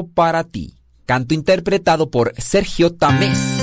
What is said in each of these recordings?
para ti. Canto interpretado por Sergio Tamés.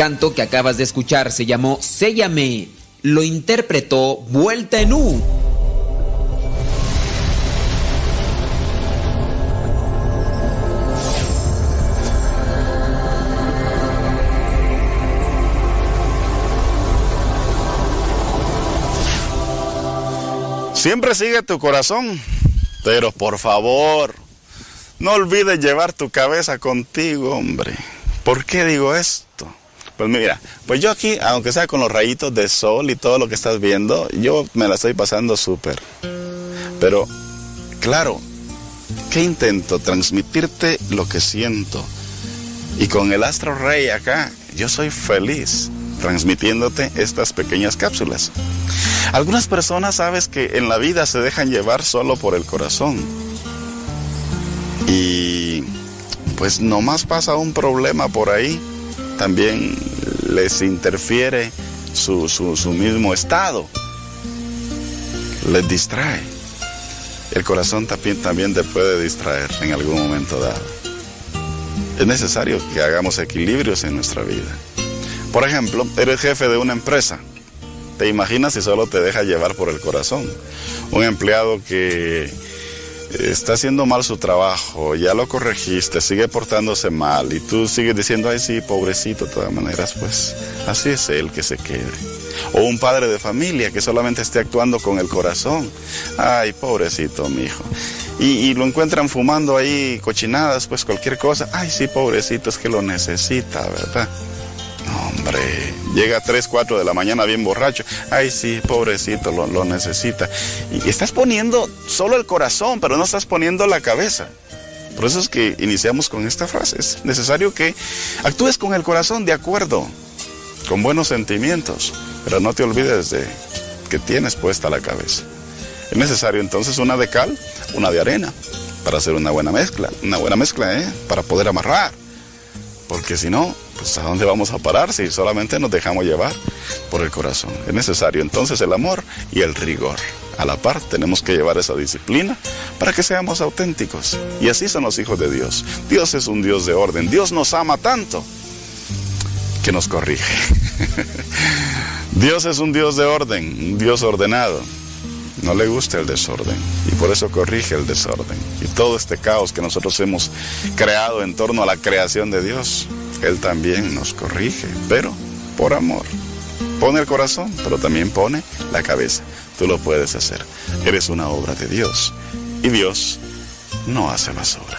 Canto que acabas de escuchar se llamó Séllame. Lo interpretó Vuelta en U. Siempre sigue tu corazón, pero por favor, no olvides llevar tu cabeza contigo, hombre. ¿Por qué digo esto? Pues mira, pues yo aquí, aunque sea con los rayitos de sol y todo lo que estás viendo, yo me la estoy pasando súper. Pero, claro, ¿qué intento? Transmitirte lo que siento. Y con el astro rey acá, yo soy feliz transmitiéndote estas pequeñas cápsulas. Algunas personas sabes que en la vida se dejan llevar solo por el corazón. Y pues nomás pasa un problema por ahí también les interfiere su, mismo estado, les distrae. El corazón también, también te puede distraer en algún momento dado. Es necesario que hagamos equilibrios en nuestra vida. Por ejemplo, eres jefe de una empresa. ¿Te imaginas si solo te deja llevar por el corazón? Un empleado que está haciendo mal su trabajo, ya lo corregiste, sigue portándose mal y tú sigues diciendo, ay sí, pobrecito, de todas maneras, pues así es él que se quede. O un padre de familia que solamente esté actuando con el corazón, ay, pobrecito mi hijo. y, lo encuentran fumando ahí cochinadas, pues cualquier cosa. Ay, sí, pobrecito, es que lo necesita, ¿verdad? Llega a 3, 4 de la mañana bien borracho. Ay, sí, pobrecito, lo, lo necesita. Y estás poniendo solo el corazón, pero no estás poniendo la cabeza. Por eso es que iniciamos con esta frase. Es necesario que actúes con el corazón de acuerdo, con buenos sentimientos, pero no te olvides de que tienes puesta la cabeza. Es necesario entonces una de cal, una de arena, para hacer una buena mezcla. Una buena mezcla, ¿eh? Para poder amarrar. Porque si no, pues ¿a dónde vamos a parar si solamente nos dejamos llevar por el corazón? Es necesario entonces el amor y el rigor. A la par tenemos que llevar esa disciplina para que seamos auténticos. Y así son los hijos de Dios. Dios es un Dios de orden. Dios nos ama tanto que nos corrige. Dios es un Dios de orden, un Dios ordenado. No le gusta el desorden y por eso corrige el desorden. Y todo este caos que nosotros hemos creado en torno a la creación de Dios, Él también nos corrige, pero por amor. Pone el corazón, pero también pone la cabeza. Tú lo puedes hacer. Eres una obra de Dios. Y Dios no hace basura.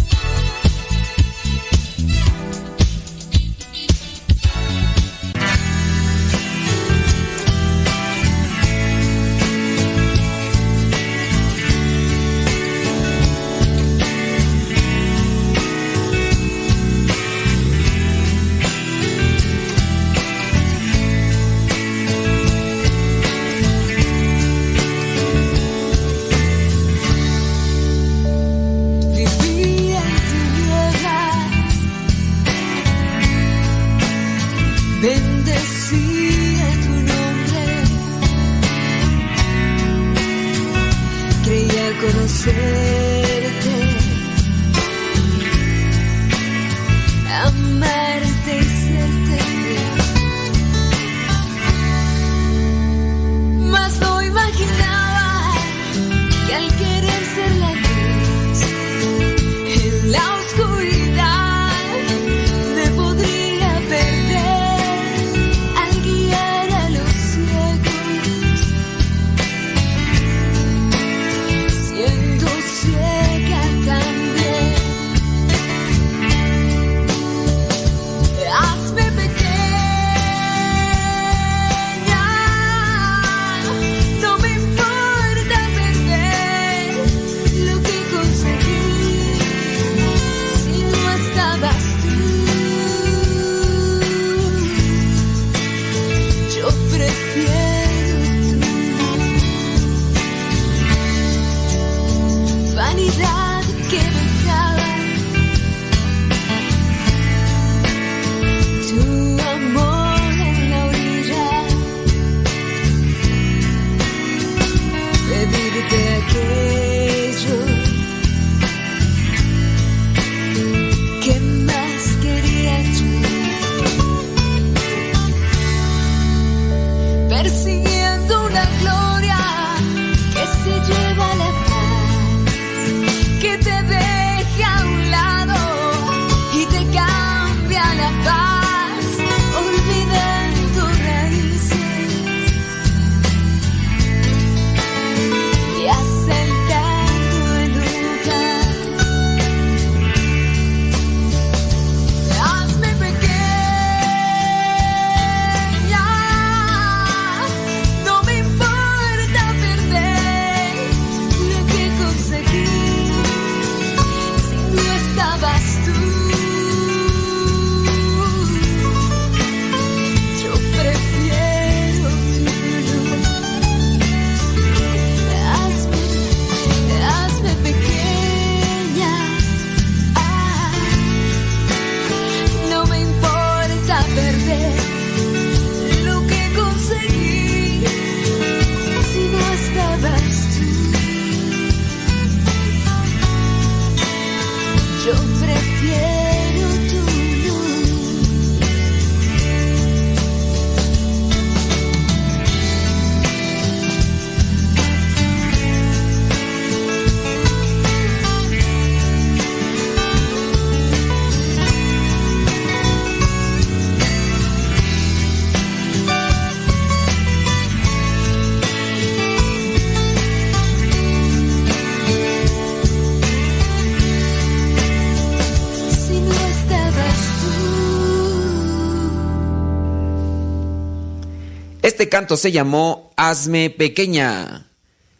Canto se llamó Hazme Pequeña.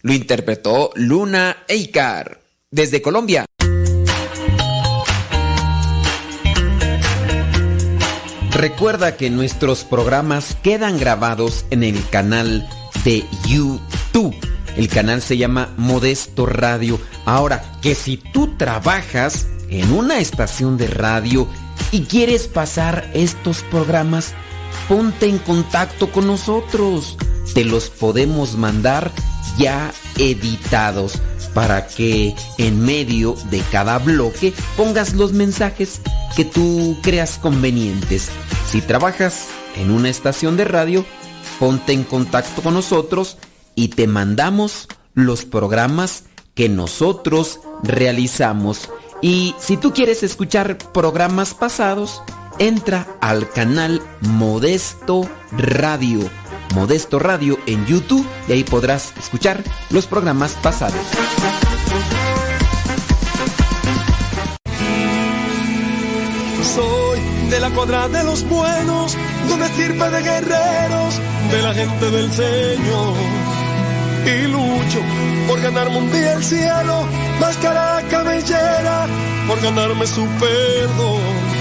Lo interpretó Luna Eikar desde Colombia. Recuerda que nuestros programas quedan grabados en el canal de YouTube. El canal se llama Modesto Radio. Ahora, que si tú trabajas en una estación de radio y quieres pasar estos programas, ponte en contacto con nosotros. Te los podemos mandar ya editados para que en medio de cada bloque pongas los mensajes que tú creas convenientes. Si trabajas en una estación de radio, ponte en contacto con nosotros y te mandamos los programas que nosotros realizamos. Y si tú quieres escuchar programas pasados, entra al canal Modesto Radio. Modesto Radio en YouTube y ahí podrás escuchar los programas pasados. Soy de la cuadra de los buenos, donde sirve de guerreros, de la gente del Señor. Y lucho por ganarme un día el cielo, máscara cabellera, por ganarme su perdón.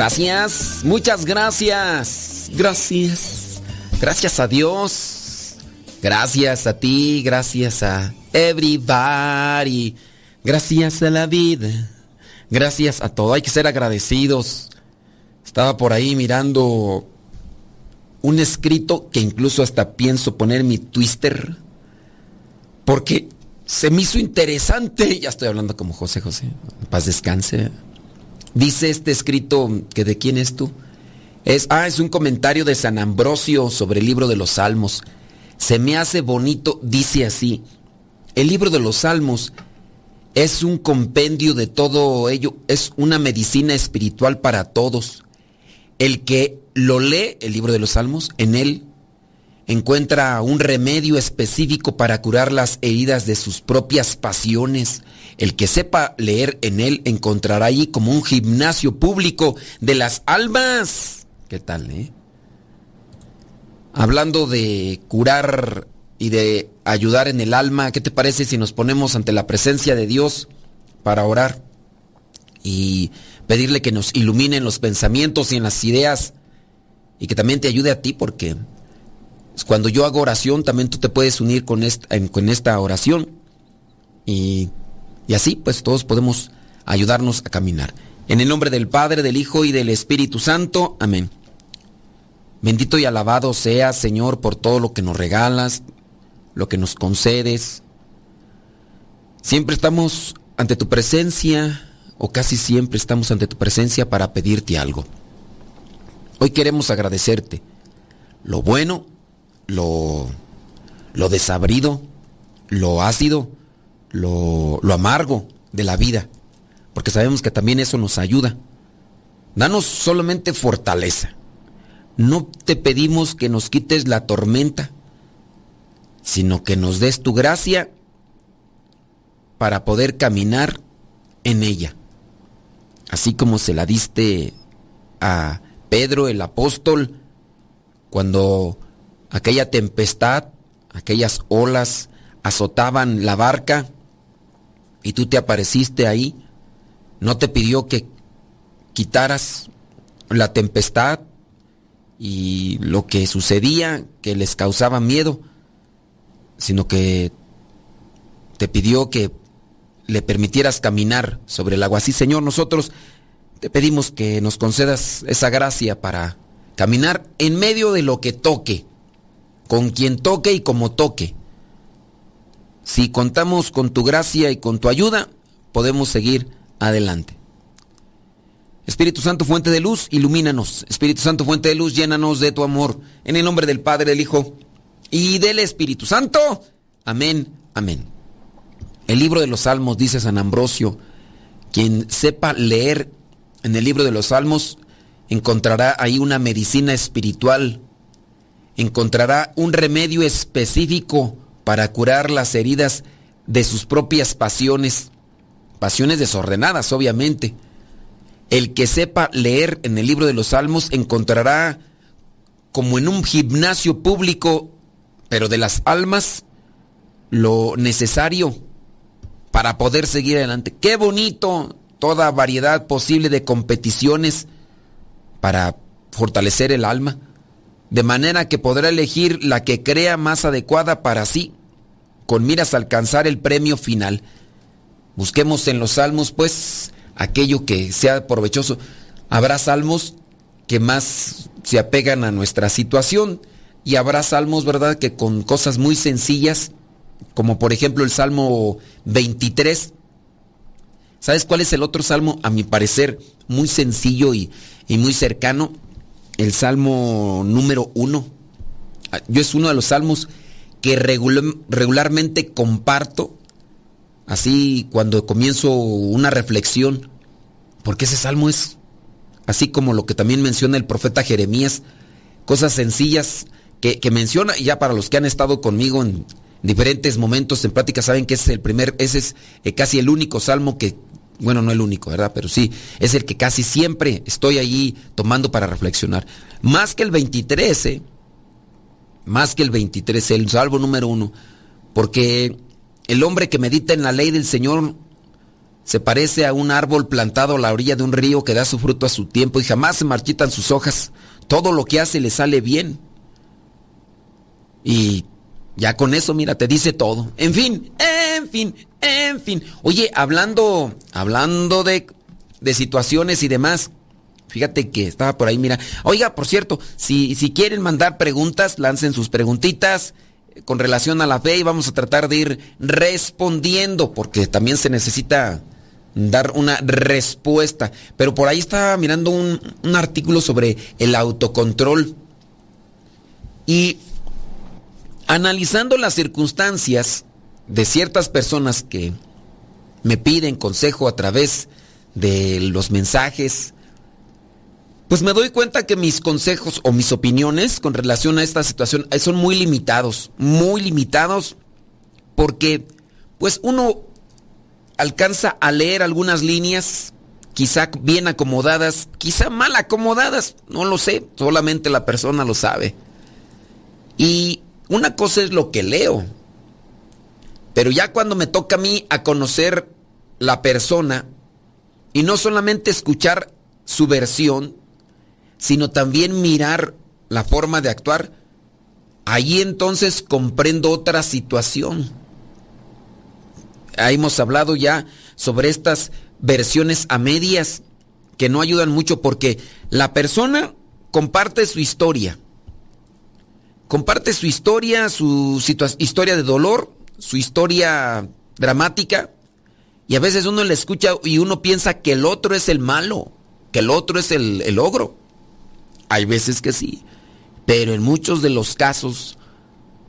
Gracias, muchas gracias. Gracias. Gracias a Dios. Gracias a ti, gracias a everybody. Gracias a la vida. Gracias a todo. Hay que ser agradecidos. Estaba por ahí mirando un escrito que incluso hasta pienso poner mi twister. Porque se me hizo interesante. Ya estoy hablando como José José. Paz descanse. Dice este escrito que de quién es tú. Es, ah, es un comentario de San Ambrosio sobre el libro de los Salmos. Se me hace bonito, dice así. El libro de los Salmos es un compendio de todo ello, es una medicina espiritual para todos. El que lo lee, el libro de los Salmos, en él encuentra un remedio específico para curar las heridas de sus propias pasiones. El que sepa leer en él encontrará allí como un gimnasio público de las almas. ¿Qué tal, eh? Hablando de curar y de ayudar en el alma, ¿qué te parece si nos ponemos ante la presencia de Dios para orar y pedirle que nos iluminen los pensamientos y en las ideas y que también te ayude a ti porque cuando yo hago oración, también tú te puedes unir con esta, con esta oración. Y, y así, pues todos podemos ayudarnos a caminar. En el nombre del Padre, del Hijo y del Espíritu Santo. Amén. Bendito y alabado sea, Señor, por todo lo que nos regalas, lo que nos concedes. Siempre estamos ante tu presencia, o casi siempre estamos ante tu presencia para pedirte algo. Hoy queremos agradecerte lo bueno lo, lo desabrido, lo ácido, lo, lo amargo de la vida, porque sabemos que también eso nos ayuda. Danos solamente fortaleza. No te pedimos que nos quites la tormenta, sino que nos des tu gracia para poder caminar en ella. Así como se la diste a Pedro el apóstol cuando aquella tempestad, aquellas olas azotaban la barca y tú te apareciste ahí, no te pidió que quitaras la tempestad y lo que sucedía que les causaba miedo, sino que te pidió que le permitieras caminar sobre el agua. Así, Señor, nosotros te pedimos que nos concedas esa gracia para caminar en medio de lo que toque con quien toque y como toque. Si contamos con tu gracia y con tu ayuda, podemos seguir adelante. Espíritu Santo, fuente de luz, ilumínanos. Espíritu Santo, fuente de luz, llénanos de tu amor. En el nombre del Padre, del Hijo y del Espíritu Santo. Amén, amén. El libro de los Salmos, dice San Ambrosio, quien sepa leer en el libro de los Salmos, encontrará ahí una medicina espiritual, encontrará un remedio específico para curar las heridas de sus propias pasiones, pasiones desordenadas, obviamente. El que sepa leer en el libro de los Salmos encontrará como en un gimnasio público, pero de las almas, lo necesario para poder seguir adelante. Qué bonito toda variedad posible de competiciones para fortalecer el alma, de manera que podrá elegir la que crea más adecuada para sí, con miras a alcanzar el premio final. Busquemos en los salmos, pues, aquello que sea provechoso. Habrá salmos que más se apegan a nuestra situación y habrá salmos, ¿verdad?, que con cosas muy sencillas, como por ejemplo el Salmo 23. ¿Sabes cuál es el otro salmo? A mi parecer, muy sencillo y, muy cercano. El Salmo número 1. Yo es uno de los salmos que regularmente comparto así cuando comienzo una reflexión, porque ese salmo es así como lo que también menciona el profeta Jeremías, cosas sencillas que, menciona, y ya para los que han estado conmigo en diferentes momentos en práctica saben que ese es el primer, ese es eh, casi el único salmo que, bueno, no el único, ¿verdad? Pero sí, es el que casi siempre estoy allí tomando para reflexionar. Más que el 23, ¿eh? Más que el 23, el salmo número uno, porque el hombre que medita en la ley del Señor se parece a un árbol plantado a la orilla de un río que da su fruto a su tiempo y jamás se marchitan sus hojas. Todo lo que hace le sale bien. Y ya con eso, mira, te dice todo. En fin, en fin, en fin. Oye, hablando, hablando de, de situaciones y demás. Fíjate que estaba por ahí, mira. Oiga, por cierto, si, si quieren mandar preguntas, lancen sus preguntitas con relación a la fe y vamos a tratar de ir respondiendo porque también se necesita dar una respuesta. Pero por ahí estaba mirando un, artículo sobre el autocontrol y analizando las circunstancias de ciertas personas que me piden consejo a través de los mensajes, pues me doy cuenta que mis consejos o mis opiniones con relación a esta situación eh, son muy limitados, muy limitados, porque pues uno alcanza a leer algunas líneas, quizá bien acomodadas, quizá mal acomodadas, no lo sé, solamente la persona lo sabe. Y una cosa es lo que leo, pero ya cuando me toca a mí a conocer la persona y no solamente escuchar su versión, sino también mirar la forma de actuar, ahí entonces comprendo otra situación. hemos hablado ya sobre estas versiones a medias que no ayudan mucho porque la persona comparte su historia. Comparte su historia, su historia de dolor, su historia dramática. Y a veces uno le escucha y uno piensa que el otro es el malo, que el otro es el, el ogro. Hay veces que sí, pero en muchos de los casos,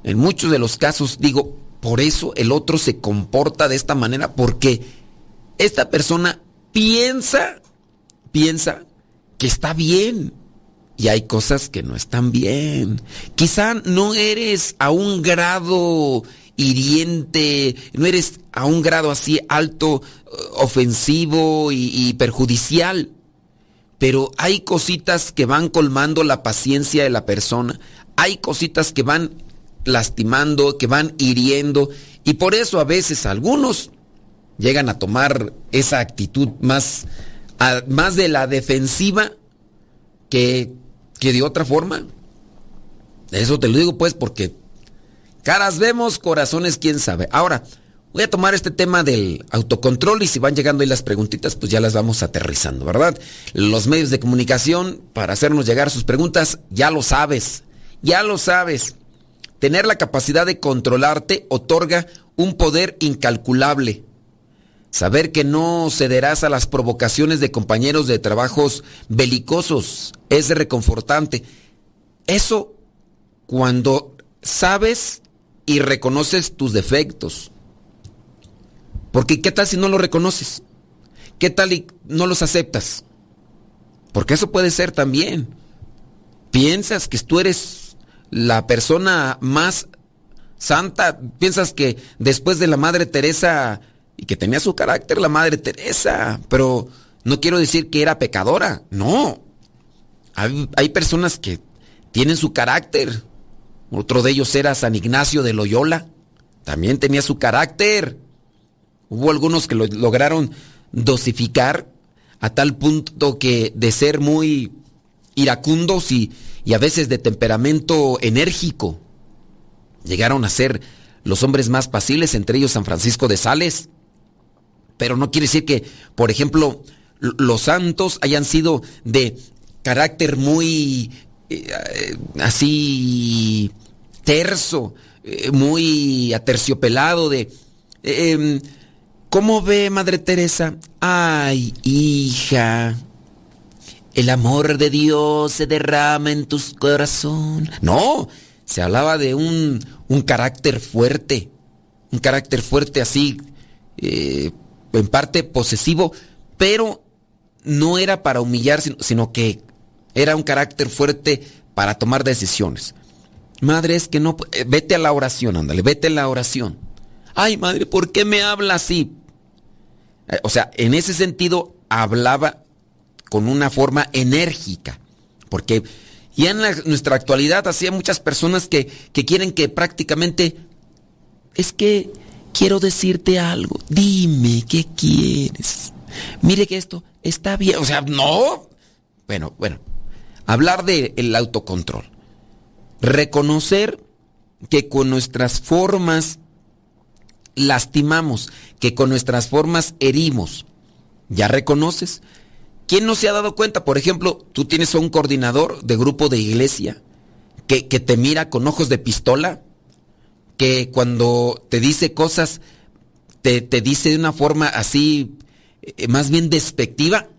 en muchos de los casos digo, por eso el otro se comporta de esta manera, porque esta persona piensa, piensa que está bien. Y hay cosas que no están bien. Quizá no eres a un grado hiriente, no eres a un grado así alto, ofensivo y, y perjudicial pero hay cositas que van colmando la paciencia de la persona, hay cositas que van lastimando, que van hiriendo, y por eso a veces algunos llegan a tomar esa actitud más, más de la defensiva que, que de otra forma. Eso te lo digo pues porque caras vemos, corazones quién sabe. Ahora, Voy a tomar este tema del autocontrol y si van llegando ahí las preguntitas, pues ya las vamos aterrizando, ¿verdad? Los medios de comunicación para hacernos llegar sus preguntas, ya lo sabes, ya lo sabes. tener la capacidad de controlarte otorga un poder incalculable. Saber que no cederás a las provocaciones de compañeros de trabajos belicosos es reconfortante. Eso cuando sabes y reconoces tus defectos. Porque ¿qué tal si no los reconoces? ¿Qué tal y no los aceptas? Porque eso puede ser también. Piensas que tú eres la persona más santa, piensas que después de la Madre Teresa, y que tenía su carácter la Madre Teresa, pero no quiero decir que era pecadora, no. Hay, hay personas que tienen su carácter. Otro de ellos era San Ignacio de Loyola, también tenía su carácter. Hubo algunos que lo lograron dosificar a tal punto que de ser muy iracundos y, a veces de temperamento enérgico, llegaron a ser los hombres más pasibles, entre ellos San Francisco de Sales. Pero no quiere decir que, por ejemplo, los santos hayan sido de carácter muy eh, así terso, eh, muy aterciopelado, de... Eh, em, ¿Cómo ve Madre Teresa? Ay, hija, el amor de Dios se derrama en tu corazón. No, se hablaba de un, un carácter fuerte, un carácter fuerte así, eh, en parte posesivo, pero no era para humillar, sino que era un carácter fuerte para tomar decisiones. Madre, es que no, eh, vete a la oración, ándale, vete a la oración. Ay, madre, ¿por qué me habla así? Eh, o sea, en ese sentido hablaba con una forma enérgica, porque ya en nuestra actualidad así hay muchas personas que, que quieren que prácticamente, es que quiero decirte algo, dime qué quieres. Mire que esto está bien, o sea, no. Bueno, bueno, hablar del el autocontrol, reconocer que con nuestras formas lastimamos, que con nuestras formas herimos. ¿Ya reconoces? ¿Quién no se ha dado cuenta? Por ejemplo, tú tienes a un coordinador de grupo de iglesia que, que te mira con ojos de pistola, que cuando te dice cosas, te, te dice de una forma así, eh, más bien despectiva.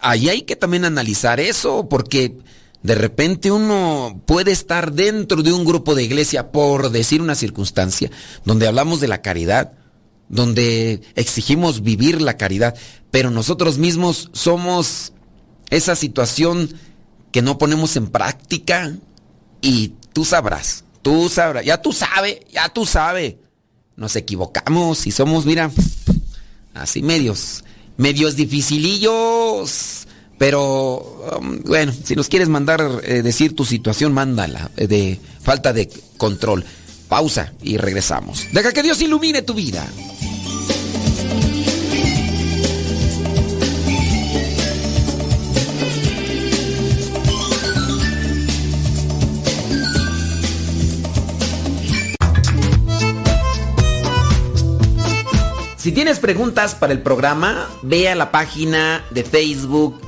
Ahí hay que también analizar eso, porque de repente uno puede estar dentro de un grupo de iglesia por decir una circunstancia donde hablamos de la caridad, donde exigimos vivir la caridad, pero nosotros mismos somos esa situación que no ponemos en práctica y tú sabrás, tú sabrás, ya tú sabes, ya tú sabes. Nos equivocamos y somos, mira, así medios, medios dificilillos pero um, bueno, si nos quieres mandar eh, decir tu situación, mándala eh, de falta de control. Pausa y regresamos. Deja que Dios ilumine tu vida. Si tienes preguntas para el programa, ve a la página de Facebook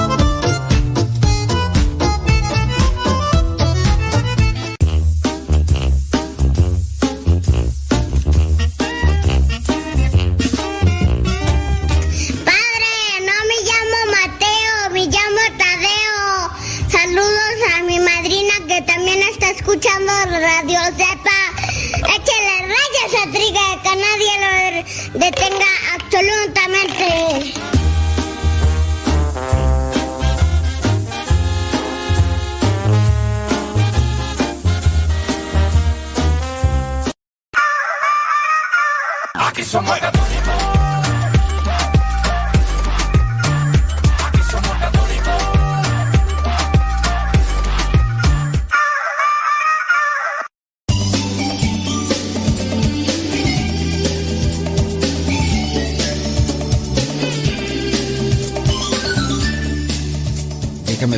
Échale rayas a Triga, que nadie lo detenga absolutamente. Aquí somos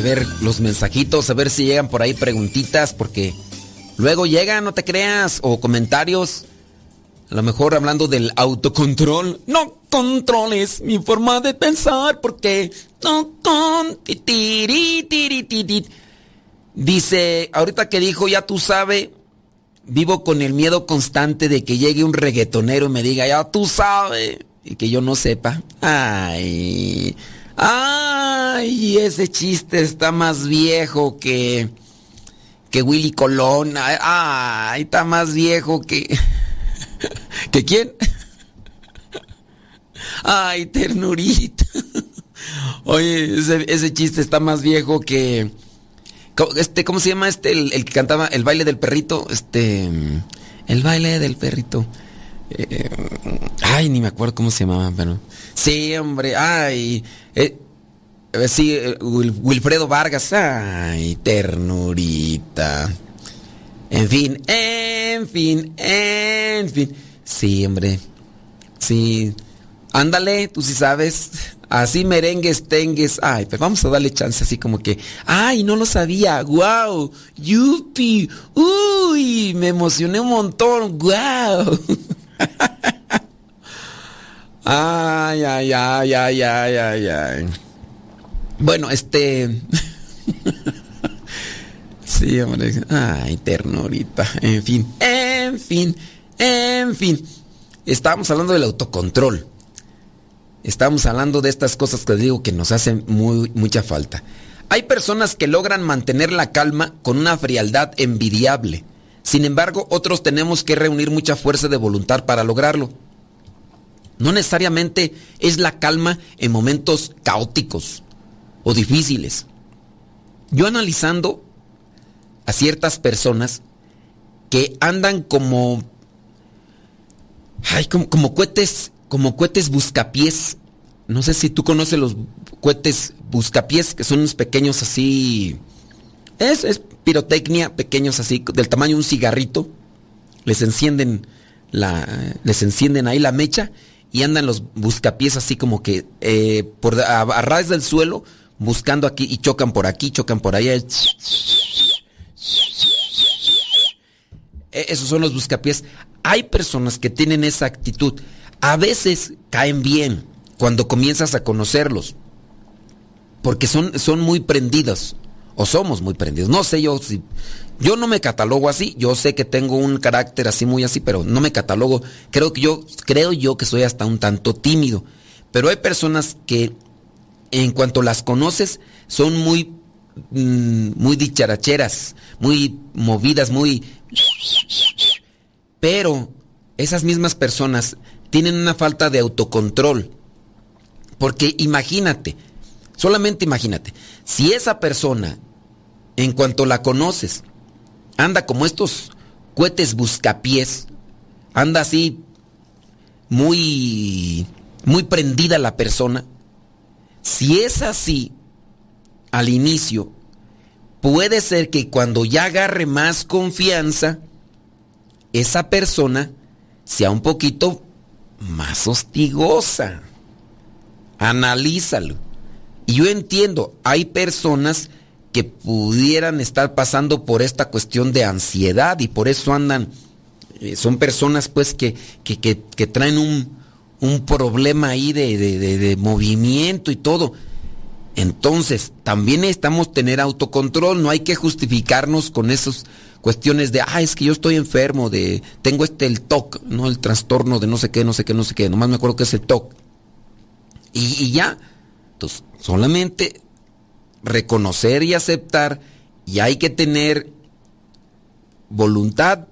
ver los mensajitos, a ver si llegan por ahí preguntitas, porque luego llegan, no te creas, o comentarios. A lo mejor hablando del autocontrol. No controles mi forma de pensar porque no con Dice, ahorita que dijo, ya tú sabes, vivo con el miedo constante de que llegue un reggaetonero y me diga, ya tú sabes, y que yo no sepa. Ay. Ay, ese chiste está más viejo que que Willy Colón. Ay, está más viejo que ¿Que quién? Ay, ternurita. Oye, ese, chiste está más viejo que este ¿cómo se llama este el, que cantaba el baile del perrito? Este el baile del perrito. Eh, ay, ni me acuerdo cómo se llamaba, pero sí, hombre, ay, eh, eh, sí, Wilfredo Vargas, ay, ternurita. En fin, en fin, en fin. Sí, hombre. Sí. Ándale, tú sí sabes. Así merengues, tengues. Ay, pero vamos a darle chance así como que. Ay, no lo sabía. Wow. Yupi. Uy, me emocioné un montón. Wow. Ay, ay, ay, ay, ay, ay, ay. Bueno, este. sí, hombre. Ay, ternurita. En fin, en fin, en fin. Estábamos hablando del autocontrol. Estábamos hablando de estas cosas que digo que nos hacen muy, mucha falta. Hay personas que logran mantener la calma con una frialdad envidiable. Sin embargo, otros tenemos que reunir mucha fuerza de voluntad para lograrlo. No necesariamente es la calma en momentos caóticos o difíciles. Yo analizando a ciertas personas que andan como, ay, como, como cohetes, como cohetes buscapiés. No sé si tú conoces los cohetes buscapiés, que son unos pequeños así. Es, es pirotecnia, pequeños así, del tamaño de un cigarrito. Les encienden les encienden ahí la mecha y andan los buscapiés así como que eh, por a, ras del suelo buscando aquí y chocan por aquí, chocan por allá. E, esos son los buscapiés. Hay personas que tienen esa actitud. A veces caen bien cuando comienzas a conocerlos. Porque son, son muy prendidos. O somos muy prendidos. No sé yo si yo no me catalogo así, yo sé que tengo un carácter así muy así, pero no me catalogo. Creo que yo creo yo que soy hasta un tanto tímido, pero hay personas que en cuanto las conoces son muy mm, muy dicharacheras, muy movidas, muy pero esas mismas personas tienen una falta de autocontrol. Porque imagínate, solamente imagínate, si esa persona en cuanto la conoces anda como estos cohetes buscapiés, anda así muy muy prendida la persona. Si es así al inicio, puede ser que cuando ya agarre más confianza, esa persona sea un poquito más hostigosa. Analízalo. Y yo entiendo, hay personas que pudieran estar pasando por esta cuestión de ansiedad y por eso andan, eh, son personas pues que, que, traen un, un, problema ahí de, de, movimiento y todo. Entonces, también necesitamos tener autocontrol, no hay que justificarnos con esas cuestiones de, ah, es que yo estoy enfermo, de, tengo este el TOC, no el trastorno de no sé qué, no sé qué, no sé qué, nomás me acuerdo que es el TOC. Y, y ya, entonces, solamente reconocer y aceptar y hay que tener voluntad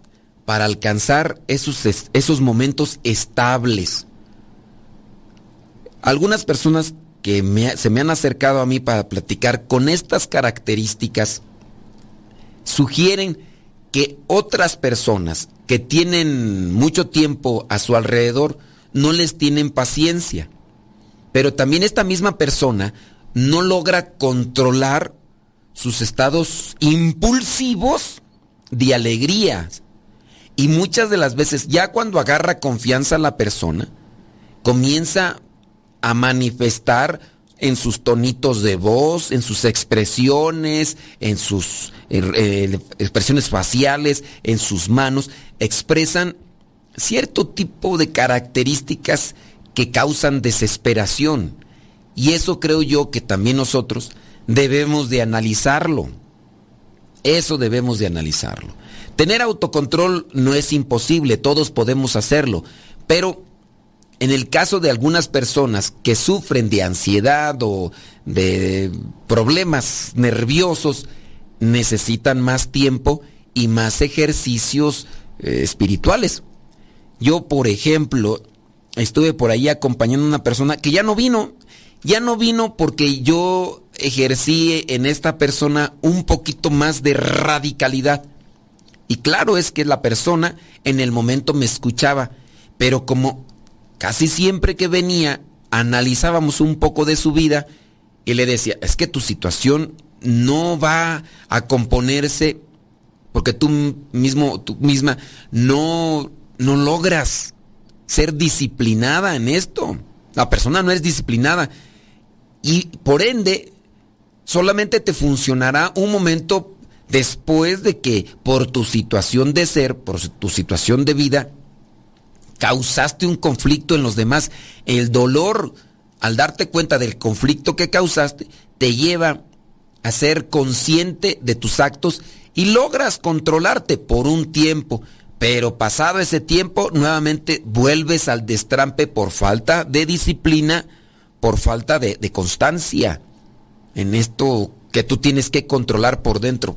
para alcanzar esos, esos momentos estables. Algunas personas que se me han acercado a mí para platicar con estas características sugieren que otras personas que tienen mucho tiempo a su alrededor no les tienen paciencia. Pero también esta misma persona no logra controlar sus estados impulsivos de alegría. Y muchas de las veces, ya cuando agarra confianza a la persona, comienza a manifestar en sus tonitos de voz, en sus expresiones, en sus expresiones faciales, en sus manos, expresan cierto tipo de características que causan desesperación. Y eso creo yo que también nosotros debemos de analizarlo. Eso debemos de analizarlo. Tener autocontrol no es imposible, todos podemos hacerlo, pero en el caso de algunas personas que sufren de ansiedad o de problemas nerviosos, necesitan más tiempo y más ejercicios eh, espirituales. Yo, por ejemplo, estuve por ahí acompañando a una persona que ya no vino, ya no vino porque yo ejercí en esta persona un poquito más de radicalidad. Y claro es que la persona en el momento me escuchaba, pero como casi siempre que venía analizábamos un poco de su vida y le decía, es que tu situación no va a componerse porque tú mismo, tú misma no, no logras ser disciplinada en esto. La persona no es disciplinada y por ende solamente te funcionará un momento después de que por tu situación de ser, por tu situación de vida, causaste un conflicto en los demás, el dolor al darte cuenta del conflicto que causaste te lleva a ser consciente de tus actos y logras controlarte por un tiempo. Pero pasado ese tiempo, nuevamente vuelves al destrampe por falta de disciplina, por falta de, de constancia en esto que tú tienes que controlar por dentro.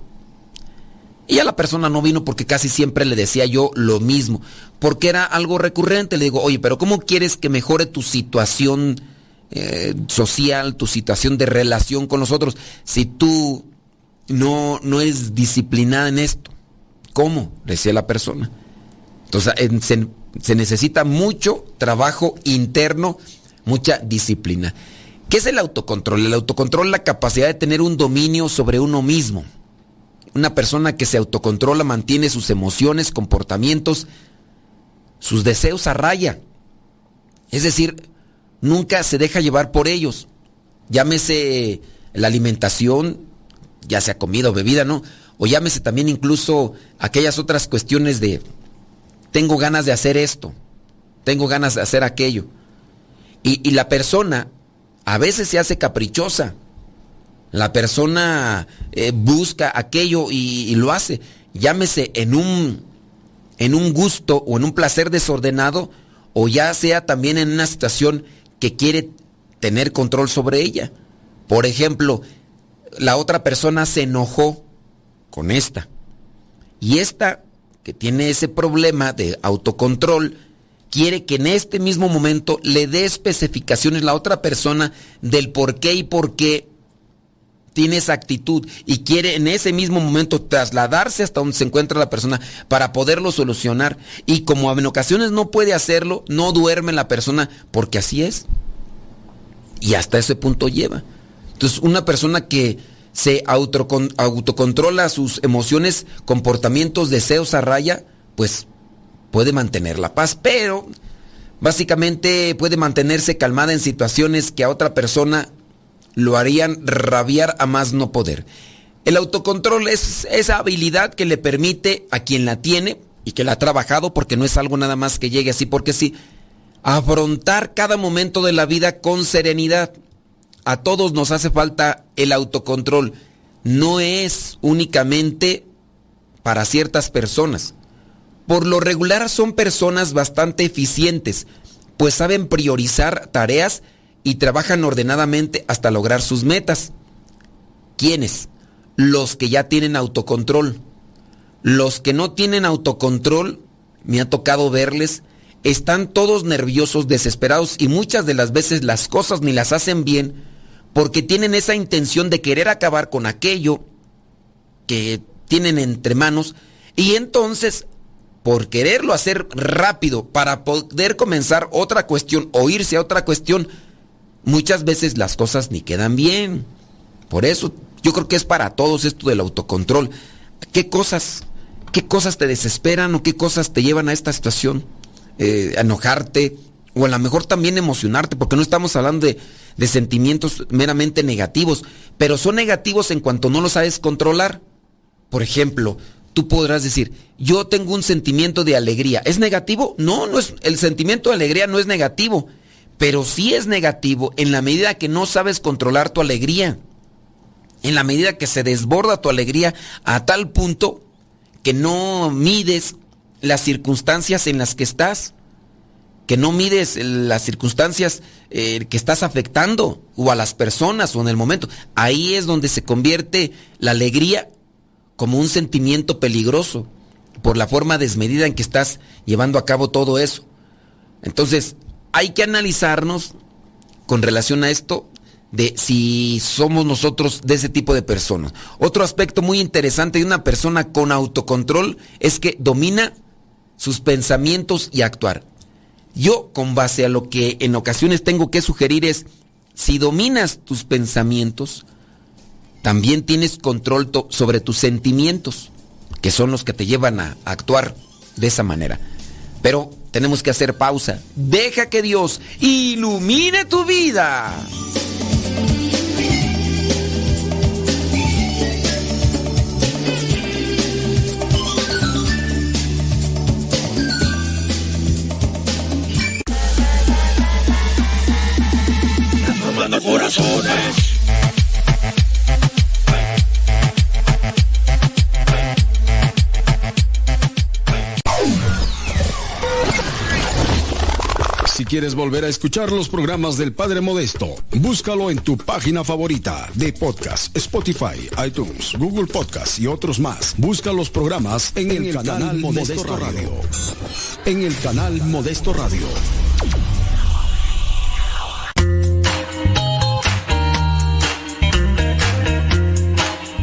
Y a la persona no vino porque casi siempre le decía yo lo mismo, porque era algo recurrente. Le digo, oye, pero ¿cómo quieres que mejore tu situación eh, social, tu situación de relación con los otros, si tú no, no es disciplinada en esto? ¿Cómo? Decía la persona. Entonces se necesita mucho trabajo interno, mucha disciplina. ¿Qué es el autocontrol? El autocontrol es la capacidad de tener un dominio sobre uno mismo una persona que se autocontrola mantiene sus emociones, comportamientos, sus deseos a raya. Es decir, nunca se deja llevar por ellos. Llámese la alimentación, ya sea comida o bebida, ¿no? O llámese también incluso aquellas otras cuestiones de, tengo ganas de hacer esto, tengo ganas de hacer aquello. Y, y la persona a veces se hace caprichosa la persona eh, busca aquello y, lo hace. Llámese en un, en un gusto o en un placer desordenado o ya sea también en una situación que quiere tener control sobre ella. Por ejemplo, la otra persona se enojó con esta. Y esta, que tiene ese problema de autocontrol, quiere que en este mismo momento le dé especificaciones la otra persona del por qué y por qué tiene esa actitud y quiere en ese mismo momento trasladarse hasta donde se encuentra la persona para poderlo solucionar. Y como en ocasiones no puede hacerlo, no duerme la persona porque así es. Y hasta ese punto lleva. Entonces, una persona que se autocontrola sus emociones, comportamientos, deseos a raya, pues puede mantener la paz, pero básicamente puede mantenerse calmada en situaciones que a otra persona lo harían rabiar a más no poder. El autocontrol es esa habilidad que le permite a quien la tiene y que la ha trabajado, porque no es algo nada más que llegue así, porque sí, afrontar cada momento de la vida con serenidad. A todos nos hace falta el autocontrol. No es únicamente para ciertas personas. Por lo regular son personas bastante eficientes, pues saben priorizar tareas y trabajan ordenadamente hasta lograr sus metas. ¿Quiénes? Los que ya tienen autocontrol. Los que no tienen autocontrol, me ha tocado verles, están todos nerviosos, desesperados y muchas de las veces las cosas ni las hacen bien porque tienen esa intención de querer acabar con aquello que tienen entre manos y entonces por quererlo hacer rápido para poder comenzar otra cuestión o irse a otra cuestión, muchas veces las cosas ni quedan bien. Por eso yo creo que es para todos esto del autocontrol. ¿Qué cosas, qué cosas te desesperan o qué cosas te llevan a esta situación? Eh, enojarte o a lo mejor también emocionarte, porque no estamos hablando de, de sentimientos meramente negativos, pero son negativos en cuanto no los sabes controlar. Por ejemplo, tú podrás decir, yo tengo un sentimiento de alegría. ¿Es negativo? No, no es, el sentimiento de alegría no es negativo, pero sí es negativo en la medida que no sabes controlar tu alegría. En la medida que se desborda tu alegría a tal punto que no mides las circunstancias en las que estás, que no mides las circunstancias eh, que estás afectando o a las personas o en el momento. Ahí es donde se convierte la alegría como un sentimiento peligroso por la forma desmedida en que estás llevando a cabo todo eso. Entonces, hay que analizarnos con relación a esto de si somos nosotros de ese tipo de personas. Otro aspecto muy interesante de una persona con autocontrol es que domina sus pensamientos y actuar. Yo, con base a lo que en ocasiones tengo que sugerir es, si dominas tus pensamientos, también tienes control sobre tus sentimientos, que son los que te llevan a actuar de esa manera. Pero tenemos que hacer pausa. Deja que Dios ilumine tu vida. Si quieres volver a escuchar los programas del Padre Modesto, búscalo en tu página favorita de podcast, Spotify, iTunes, Google Podcast y otros más. Busca los programas en, el, canal, Modesto, Radio. En el canal Modesto Radio.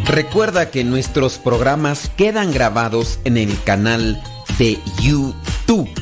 Recuerda que nuestros programas quedan grabados en el canal de YouTube.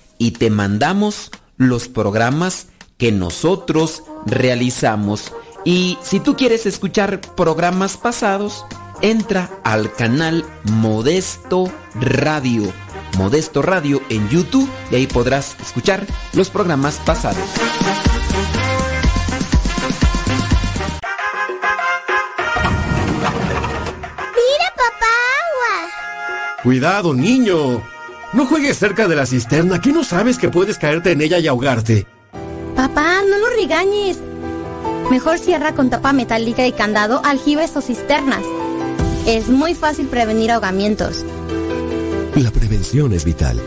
y te mandamos los programas que nosotros realizamos. Y si tú quieres escuchar programas pasados, entra al canal Modesto Radio. Modesto Radio en YouTube y ahí podrás escuchar los programas pasados. Cuidado, niño. No juegues cerca de la cisterna, que no sabes que puedes caerte en ella y ahogarte. Papá, no lo regañes. Mejor cierra con tapa metálica y candado aljibes o cisternas. Es muy fácil prevenir ahogamientos. La prevención es vital.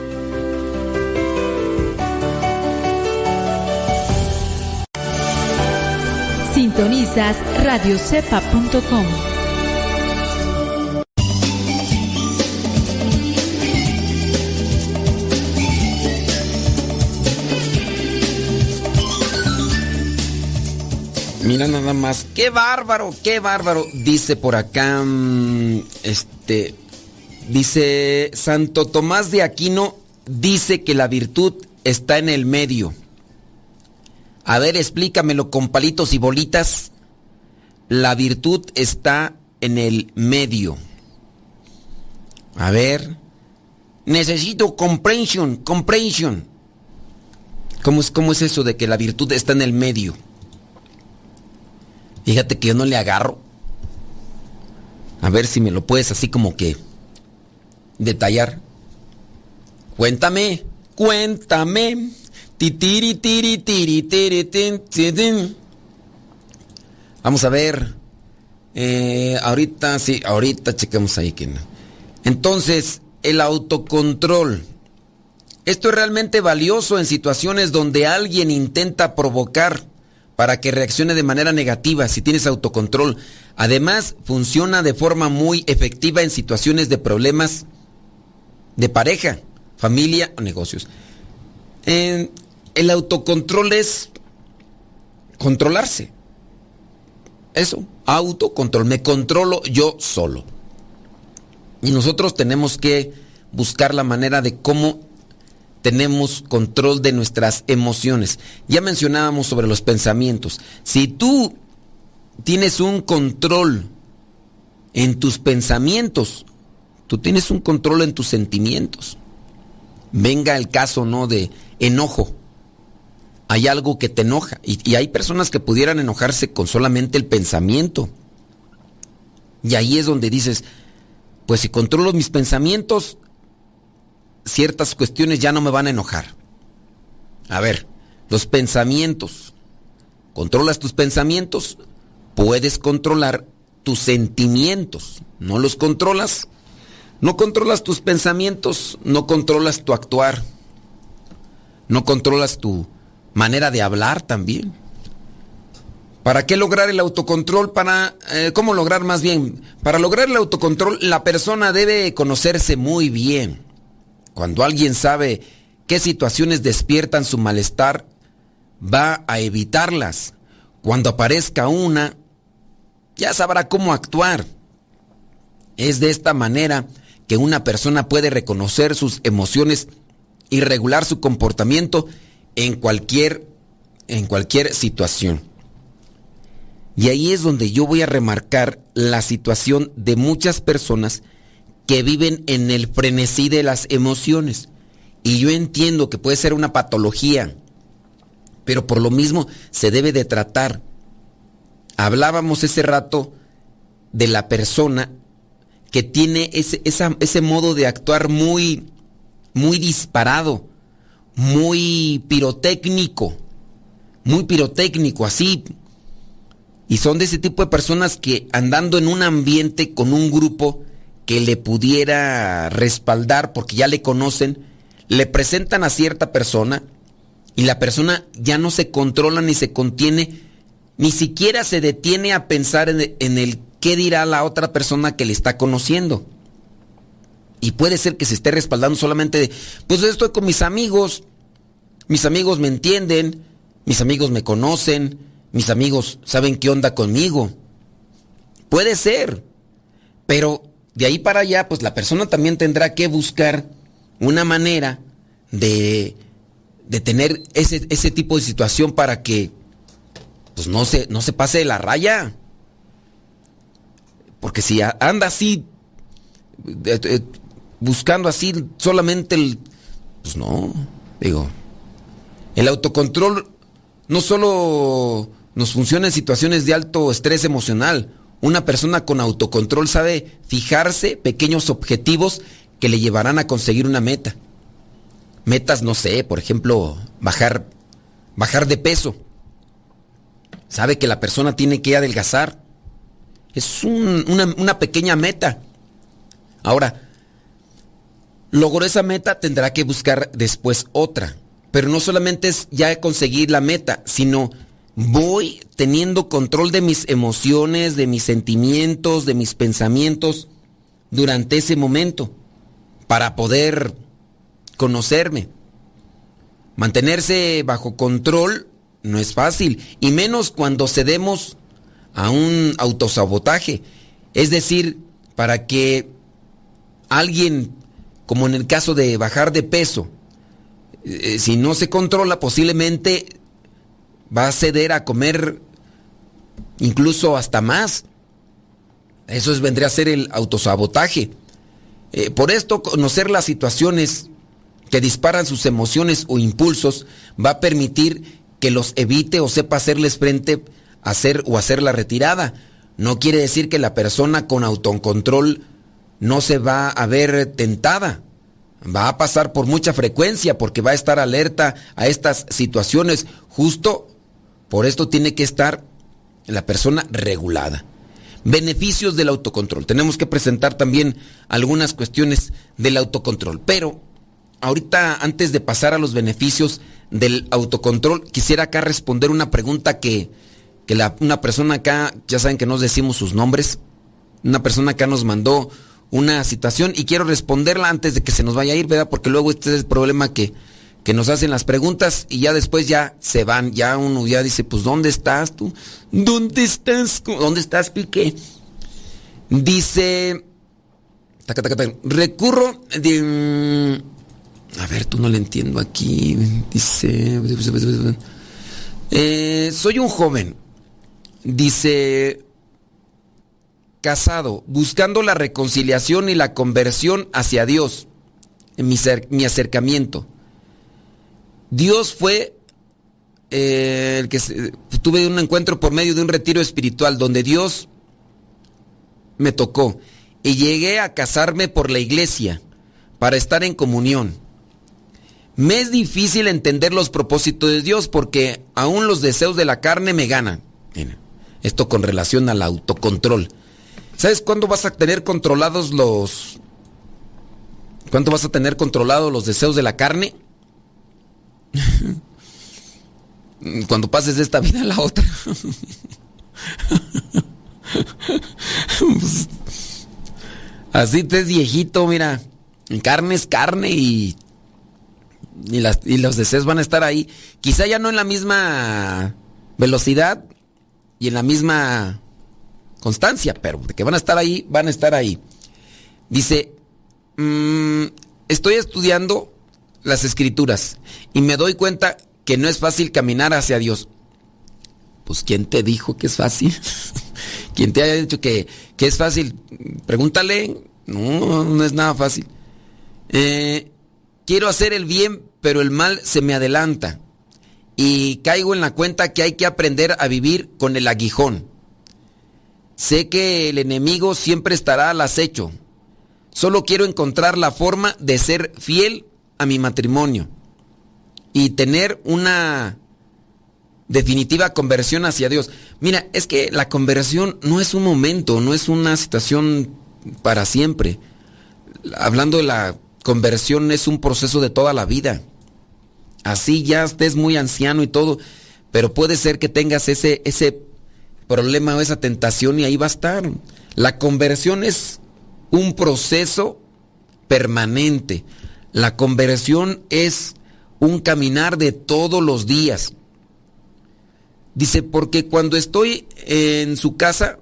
Sintonizas radiocepa.com. Mira nada más, qué bárbaro, qué bárbaro. Dice por acá, mm, este, dice Santo Tomás de Aquino, dice que la virtud está en el medio. A ver, explícamelo con palitos y bolitas. La virtud está en el medio. A ver. Necesito comprensión, comprensión. ¿Cómo es, ¿Cómo es eso de que la virtud está en el medio? Fíjate que yo no le agarro. A ver si me lo puedes así como que detallar. Cuéntame, cuéntame. Titiri, tiri, tiri, tiri, Vamos a ver. Eh, ahorita, sí, ahorita chequemos ahí que no. Entonces, el autocontrol. Esto es realmente valioso en situaciones donde alguien intenta provocar para que reaccione de manera negativa si tienes autocontrol. Además, funciona de forma muy efectiva en situaciones de problemas de pareja, familia o negocios. el autocontrol es controlarse. eso, autocontrol. Me controlo yo solo. Y nosotros tenemos que buscar la manera de cómo tenemos control de nuestras emociones. Ya mencionábamos sobre los pensamientos. Si tú tienes un control en tus pensamientos, tú tienes un control en tus sentimientos. Venga el caso, ¿no? De enojo. Hay algo que te enoja. Y, y hay personas que pudieran enojarse con solamente el pensamiento. Y ahí es donde dices, pues si controlo mis pensamientos, ciertas cuestiones ya no me van a enojar. A ver, los pensamientos. Controlas tus pensamientos, puedes controlar tus sentimientos. No los controlas. No controlas tus pensamientos, no controlas tu actuar. No controlas tu manera de hablar también. ¿Para qué lograr el autocontrol? Para, eh, ¿Cómo lograr más bien? Para lograr el autocontrol, la persona debe conocerse muy bien. Cuando alguien sabe qué situaciones despiertan su malestar, va a evitarlas. Cuando aparezca una, ya sabrá cómo actuar. Es de esta manera que una persona puede reconocer sus emociones y regular su comportamiento en cualquier, en cualquier situación. Y ahí es donde yo voy a remarcar la situación de muchas personas que viven en el frenesí de las emociones. Y yo entiendo que puede ser una patología, pero por lo mismo se debe de tratar. Hablábamos ese rato de la persona que tiene ese, ese modo de actuar muy, muy disparado, muy pirotécnico, muy pirotécnico, así y son de ese tipo de personas que andando en un ambiente con un grupo que le pudiera respaldar porque ya le conocen, le presentan a cierta persona y la persona ya no se controla ni se contiene, ni siquiera se detiene a pensar en el, qué dirá la otra persona que le está conociendo. Y puede ser que se esté respaldando solamente de, pues estoy con mis amigos, mis amigos me entienden, mis amigos me conocen, mis amigos saben qué onda conmigo. Puede ser, pero de ahí para allá, pues la persona también tendrá que buscar una manera de, de tener ese, ese, tipo de situación para que pues no se, no se pase de la raya. Porque si anda así, buscando así solamente el... Pues no, digo, el autocontrol no solo nos funciona en situaciones de alto estrés emocional. Una persona con autocontrol sabe fijarse pequeños objetivos que le llevarán a conseguir una meta. Metas, no sé, por ejemplo, bajar, bajar de peso. Sabe que la persona tiene que adelgazar. Es una, una pequeña meta. Ahora, logró esa meta, tendrá que buscar después otra. Pero no solamente es ya conseguir la meta, sino voy teniendo control de mis emociones, de mis sentimientos, de mis pensamientos durante ese momento para poder conocerme. Mantenerse bajo control no es fácil, y menos cuando cedemos a un autosabotaje. Es decir, para que alguien, como en el caso de bajar de peso, eh, si no se controla, posiblemente va a ceder a comer incluso hasta más. Eso es, vendría a ser el autosabotaje. Eh, por esto, conocer las situaciones que disparan sus emociones o impulsos va a permitir que los evite o sepa hacerles frente hacer o hacer la retirada. No quiere decir que la persona con autocontrol no se va a ver tentada. Va a pasar por mucha frecuencia porque va a estar alerta a estas situaciones justo por esto tiene que estar la persona regulada. Beneficios del autocontrol. Tenemos que presentar también algunas cuestiones del autocontrol. Pero ahorita, antes de pasar a los beneficios del autocontrol, quisiera acá responder una pregunta que, una persona acá, ya saben que nos decimos sus nombres, una persona acá nos mandó una situación y quiero responderla antes de que se nos vaya a ir, ¿verdad? Porque luego este es el problema que, que nos hacen las preguntas y ya después ya se van, ya uno ya dice, pues ¿dónde estás tú? ¿Dónde estás? ¿Dónde estás, Piqué? Dice, recurro de... Mm, a ver, tú no le entiendo aquí. Dice, eh, soy un joven. Dice, casado, buscando la reconciliación y la conversión hacia Dios mi acercamiento. Dios fue eh, el que tuve un encuentro por medio de un retiro espiritual donde Dios me tocó y llegué a casarme por la iglesia para estar en comunión. Me es difícil entender los propósitos de Dios porque aún los deseos de la carne me ganan. esto con relación al autocontrol. ¿Sabes cuándo vas a tener controlados los... ¿Cuándo vas a tener controlados los deseos de la carne? Cuando pases de esta vida a la otra. así te es viejito, mira. Carne es carne y, y, las, y los deseos van a estar ahí. Quizá ya no en la misma velocidad y en la misma constancia, pero de que van a estar ahí, van a estar ahí. Dice, mm, estoy estudiando las escrituras y me doy cuenta que no es fácil caminar hacia Dios. Pues ¿quién te dijo que es fácil? ¿Quién te haya dicho que, es fácil? Pregúntale. No, no es nada fácil. Eh, quiero hacer el bien, pero el mal se me adelanta. Y caigo en la cuenta que hay que aprender a vivir con el aguijón. Sé que el enemigo siempre estará al acecho. Solo quiero encontrar la forma de ser fiel a mi matrimonio y tener una definitiva conversión hacia Dios. Mira, es que la conversión no es un momento, no es una situación para siempre. Hablando de la conversión es un proceso de toda la vida. Así ya estés muy anciano y todo, pero puede ser que tengas ese, ese problema o esa tentación y ahí va a estar. La conversión es un proceso permanente. La conversión es un caminar de todos los días. Dice, porque cuando estoy en su casa,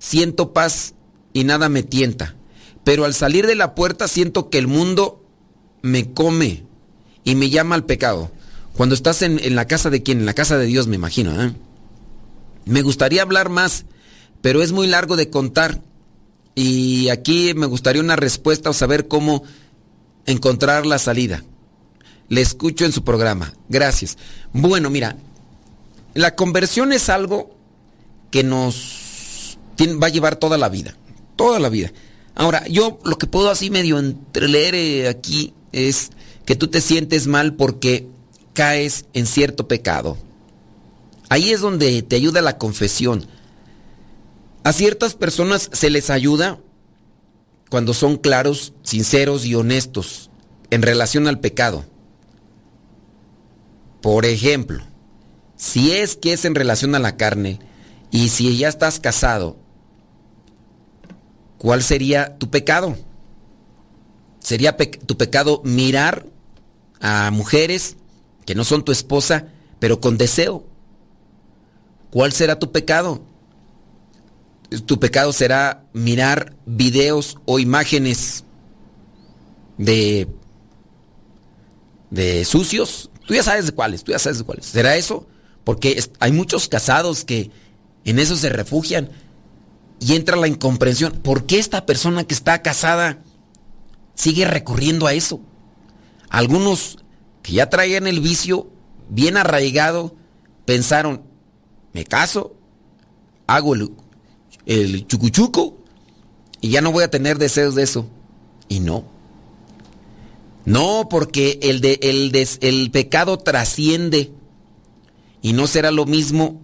siento paz y nada me tienta. Pero al salir de la puerta siento que el mundo me come y me llama al pecado. Cuando estás en, la casa de quién? En la casa de Dios, me imagino. ¿eh? Me gustaría hablar más, pero es muy largo de contar. Y aquí me gustaría una respuesta o saber cómo encontrar la salida. Le escucho en su programa. Gracias. Bueno, mira, la conversión es algo que nos va a llevar toda la vida. Toda la vida. Ahora, yo lo que puedo así medio entreleer eh, aquí es que tú te sientes mal porque caes en cierto pecado. Ahí es donde te ayuda la confesión. A ciertas personas se les ayuda cuando son claros, sinceros y honestos en relación al pecado. Por ejemplo, si es que es en relación a la carne y si ya estás casado, ¿cuál sería tu pecado? ¿Sería tu pecado mirar a mujeres que no son tu esposa, pero con deseo? ¿Cuál será tu pecado? Tu pecado será mirar videos o imágenes de, de sucios. Tú ya sabes de cuáles, tú ya sabes de cuáles. ¿Será eso? Porque hay muchos casados que en eso se refugian y entra la incomprensión. ¿Por qué esta persona que está casada sigue recurriendo a eso? Algunos que ya traían el vicio bien arraigado pensaron, me caso, hago el el chucuchuco y ya no voy a tener deseos de eso. Y no. No, porque el, de, el, el pecado trasciende y no será lo mismo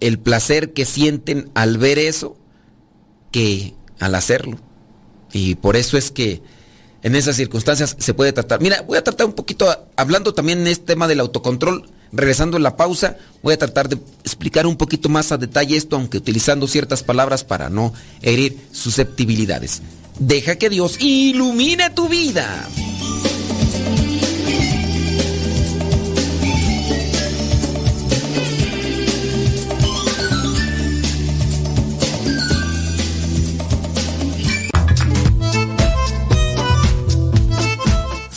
el placer que sienten al ver eso que al hacerlo. Y por eso es que en esas circunstancias se puede tratar. Mira, voy a tratar un poquito, hablando también en este tema del autocontrol, regresando en la pausa, voy a tratar de explicar un poquito más a detalle esto, aunque utilizando ciertas palabras para no herir susceptibilidades. Deja que Dios ilumine tu vida.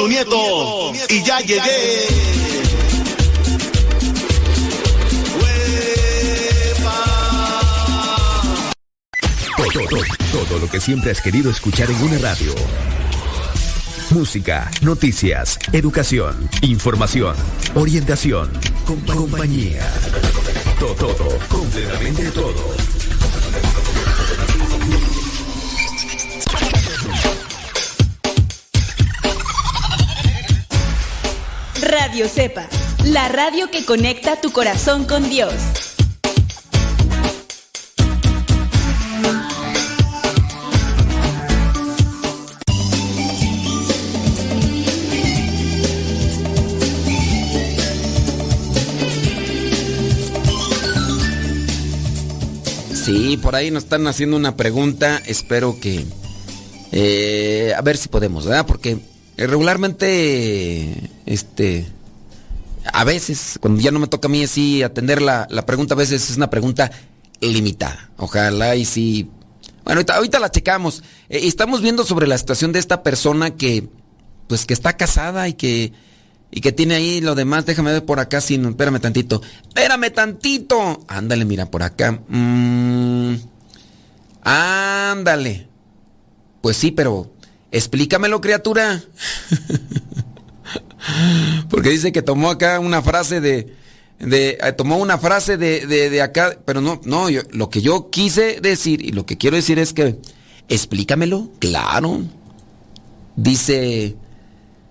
Su nieto y ya llegué. Todo, todo, todo lo que siempre has querido escuchar en una radio. Música, noticias, educación, información, orientación, compa- compañía. Todo, todo, completamente todo. Radio Cepa, la radio que conecta tu corazón con Dios. Sí, por ahí nos están haciendo una pregunta. Espero que. eh, a ver si podemos, ¿verdad? Porque eh, regularmente. Este. A veces, cuando ya no me toca a mí así atender la, la pregunta, a veces es una pregunta limitada. Ojalá y sí. Bueno, ahorita, ahorita la checamos. Eh, estamos viendo sobre la situación de esta persona que. Pues que está casada y que. Y que tiene ahí lo demás, déjame ver por acá, si no, espérame tantito. Espérame tantito. Ándale, mira, por acá. Mm, ándale. Pues sí, pero explícamelo, criatura. Porque dice que tomó acá una frase de. de eh, tomó una frase de, de, acá. Pero no, no, lo que yo quise decir y lo que quiero decir es que. Explícamelo, claro. Dice.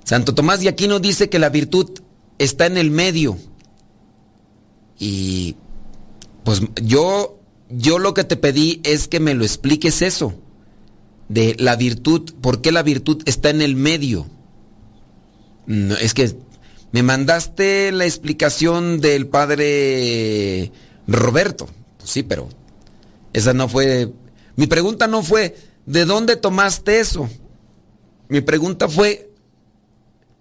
Santo Tomás de Aquino dice que la virtud está en el medio. Y pues yo yo lo que te pedí es que me lo expliques eso de la virtud, ¿por qué la virtud está en el medio? No, es que me mandaste la explicación del padre Roberto. Sí, pero esa no fue mi pregunta no fue ¿de dónde tomaste eso? Mi pregunta fue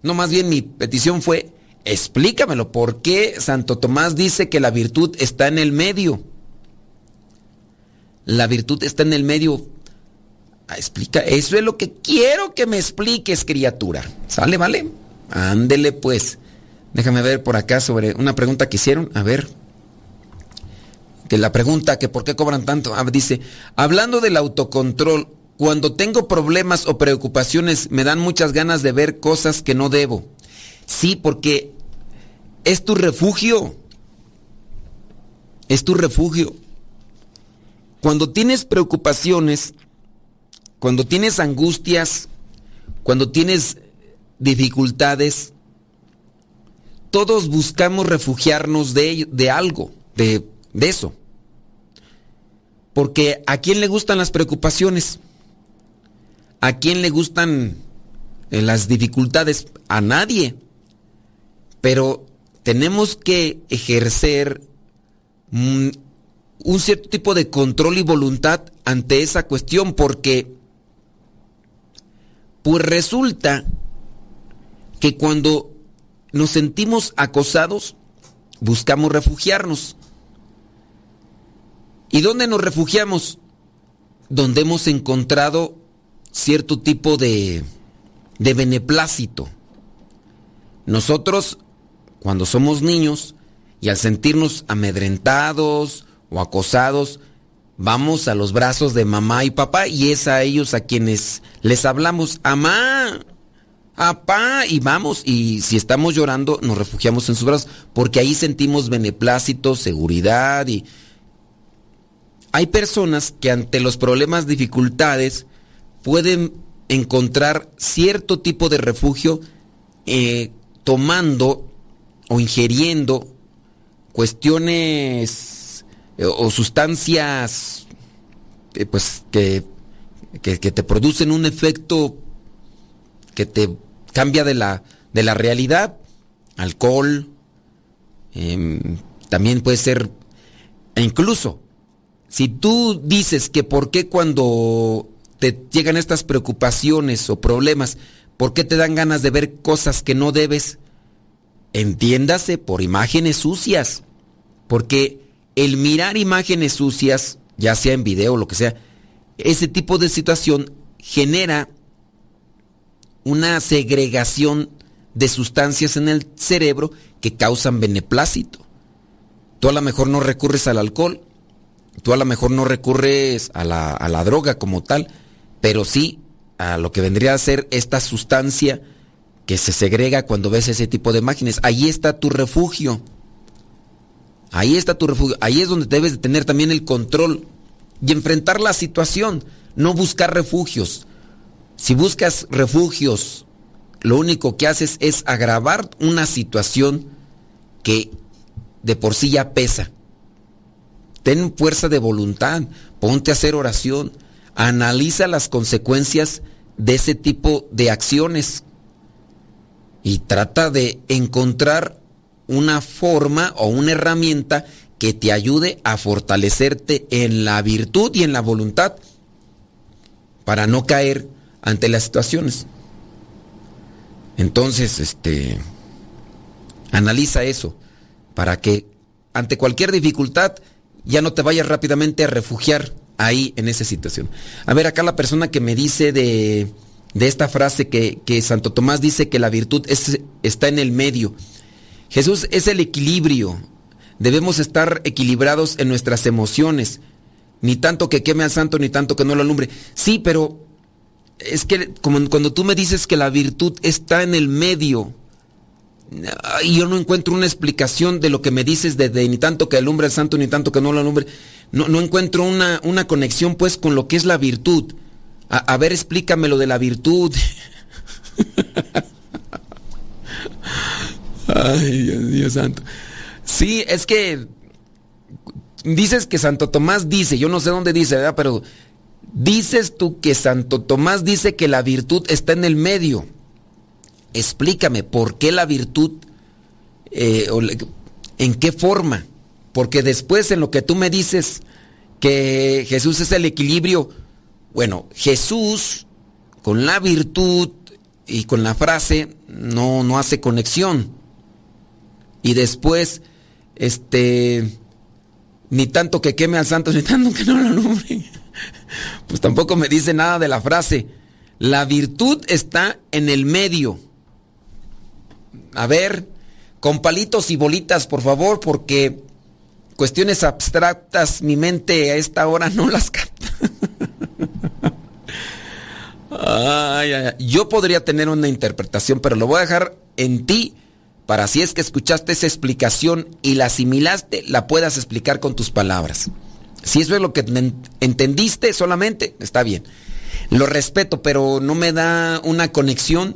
no, más bien mi petición fue, explícamelo, ¿por qué Santo Tomás dice que la virtud está en el medio? La virtud está en el medio. Ah, explica, eso es lo que quiero que me expliques, criatura. ¿Sale, vale? Ándele pues. Déjame ver por acá sobre una pregunta que hicieron. A ver. Que la pregunta, que por qué cobran tanto. Ah, dice, hablando del autocontrol, cuando tengo problemas o preocupaciones me dan muchas ganas de ver cosas que no debo. Sí, porque es tu refugio. Es tu refugio. Cuando tienes preocupaciones, cuando tienes angustias, cuando tienes dificultades, todos buscamos refugiarnos de, de algo, de, de eso. Porque ¿a quién le gustan las preocupaciones? ¿A quién le gustan eh, las dificultades? A nadie. Pero tenemos que ejercer un cierto tipo de control y voluntad ante esa cuestión porque pues resulta que cuando nos sentimos acosados buscamos refugiarnos. ¿Y dónde nos refugiamos? Donde hemos encontrado cierto tipo de, de beneplácito. Nosotros, cuando somos niños y al sentirnos amedrentados o acosados, vamos a los brazos de mamá y papá y es a ellos a quienes les hablamos, amá, apá, y vamos, y si estamos llorando, nos refugiamos en sus brazos, porque ahí sentimos beneplácito, seguridad y... hay personas que ante los problemas, dificultades, pueden encontrar cierto tipo de refugio eh, tomando o ingiriendo cuestiones eh, o sustancias eh, pues que, que, te producen un efecto que te cambia de la, de la realidad, alcohol, em, también puede ser, e incluso, si tú dices que por qué cuando te llegan estas preocupaciones o problemas, por qué te dan ganas de ver cosas que no debes, entiéndase por imágenes sucias, porque el mirar imágenes sucias, ya sea en video o lo que sea, ese tipo de situación genera una segregación de sustancias en el cerebro que causan beneplácito. Tú a lo mejor no recurres al alcohol, tú a lo mejor no recurres a la, a la droga como tal, pero sí a lo que vendría a ser esta sustancia que se segrega cuando ves ese tipo de imágenes. Ahí está tu refugio. Ahí está tu refugio. Ahí es donde debes de tener también el control y enfrentar la situación, no buscar refugios. Si buscas refugios, lo único que haces es agravar una situación que de por sí ya pesa. Ten fuerza de voluntad, ponte a hacer oración, analiza las consecuencias de ese tipo de acciones y trata de encontrar una forma o una herramienta que te ayude a fortalecerte en la virtud y en la voluntad para no caer ante las situaciones. Entonces, este analiza eso para que ante cualquier dificultad ya no te vayas rápidamente a refugiar ahí en esa situación. A ver, acá la persona que me dice de, de esta frase que, que, Santo Tomás dice que la virtud es, está en el medio. Jesús es el equilibrio. Debemos estar equilibrados en nuestras emociones. Ni tanto que queme al santo, ni tanto que no lo alumbre. Sí, pero es que como cuando tú me dices que la virtud está en el medio, y yo no encuentro una explicación de lo que me dices de, ni tanto que alumbre al santo, ni tanto que no lo alumbre. No, encuentro una, una, conexión pues con lo que es la virtud. A, ver, explícame lo de la virtud. Ay, Dios, Dios santo. Sí, es que dices que Santo Tomás dice, yo no sé dónde dice, ¿verdad? Pero dices tú que Santo Tomás dice que la virtud está en el medio. Explícame, ¿por qué la virtud? Eh, ¿En qué forma? Porque después en lo que tú me dices que Jesús es el equilibrio, bueno, Jesús con la virtud y con la frase no, no hace conexión. Y después, este, ni tanto que queme al santo, ni tanto que no lo alumbre. Pues tampoco me dice nada de la frase. La virtud está en el medio. A ver, con palitos y bolitas, por favor, porque cuestiones abstractas mi mente a esta hora no las capta. yo podría tener una interpretación, pero lo voy a dejar en ti para si es que escuchaste esa explicación y la asimilaste, la puedas explicar con tus palabras. Si eso es lo que entendiste solamente, está bien. Lo respeto, pero no me da una conexión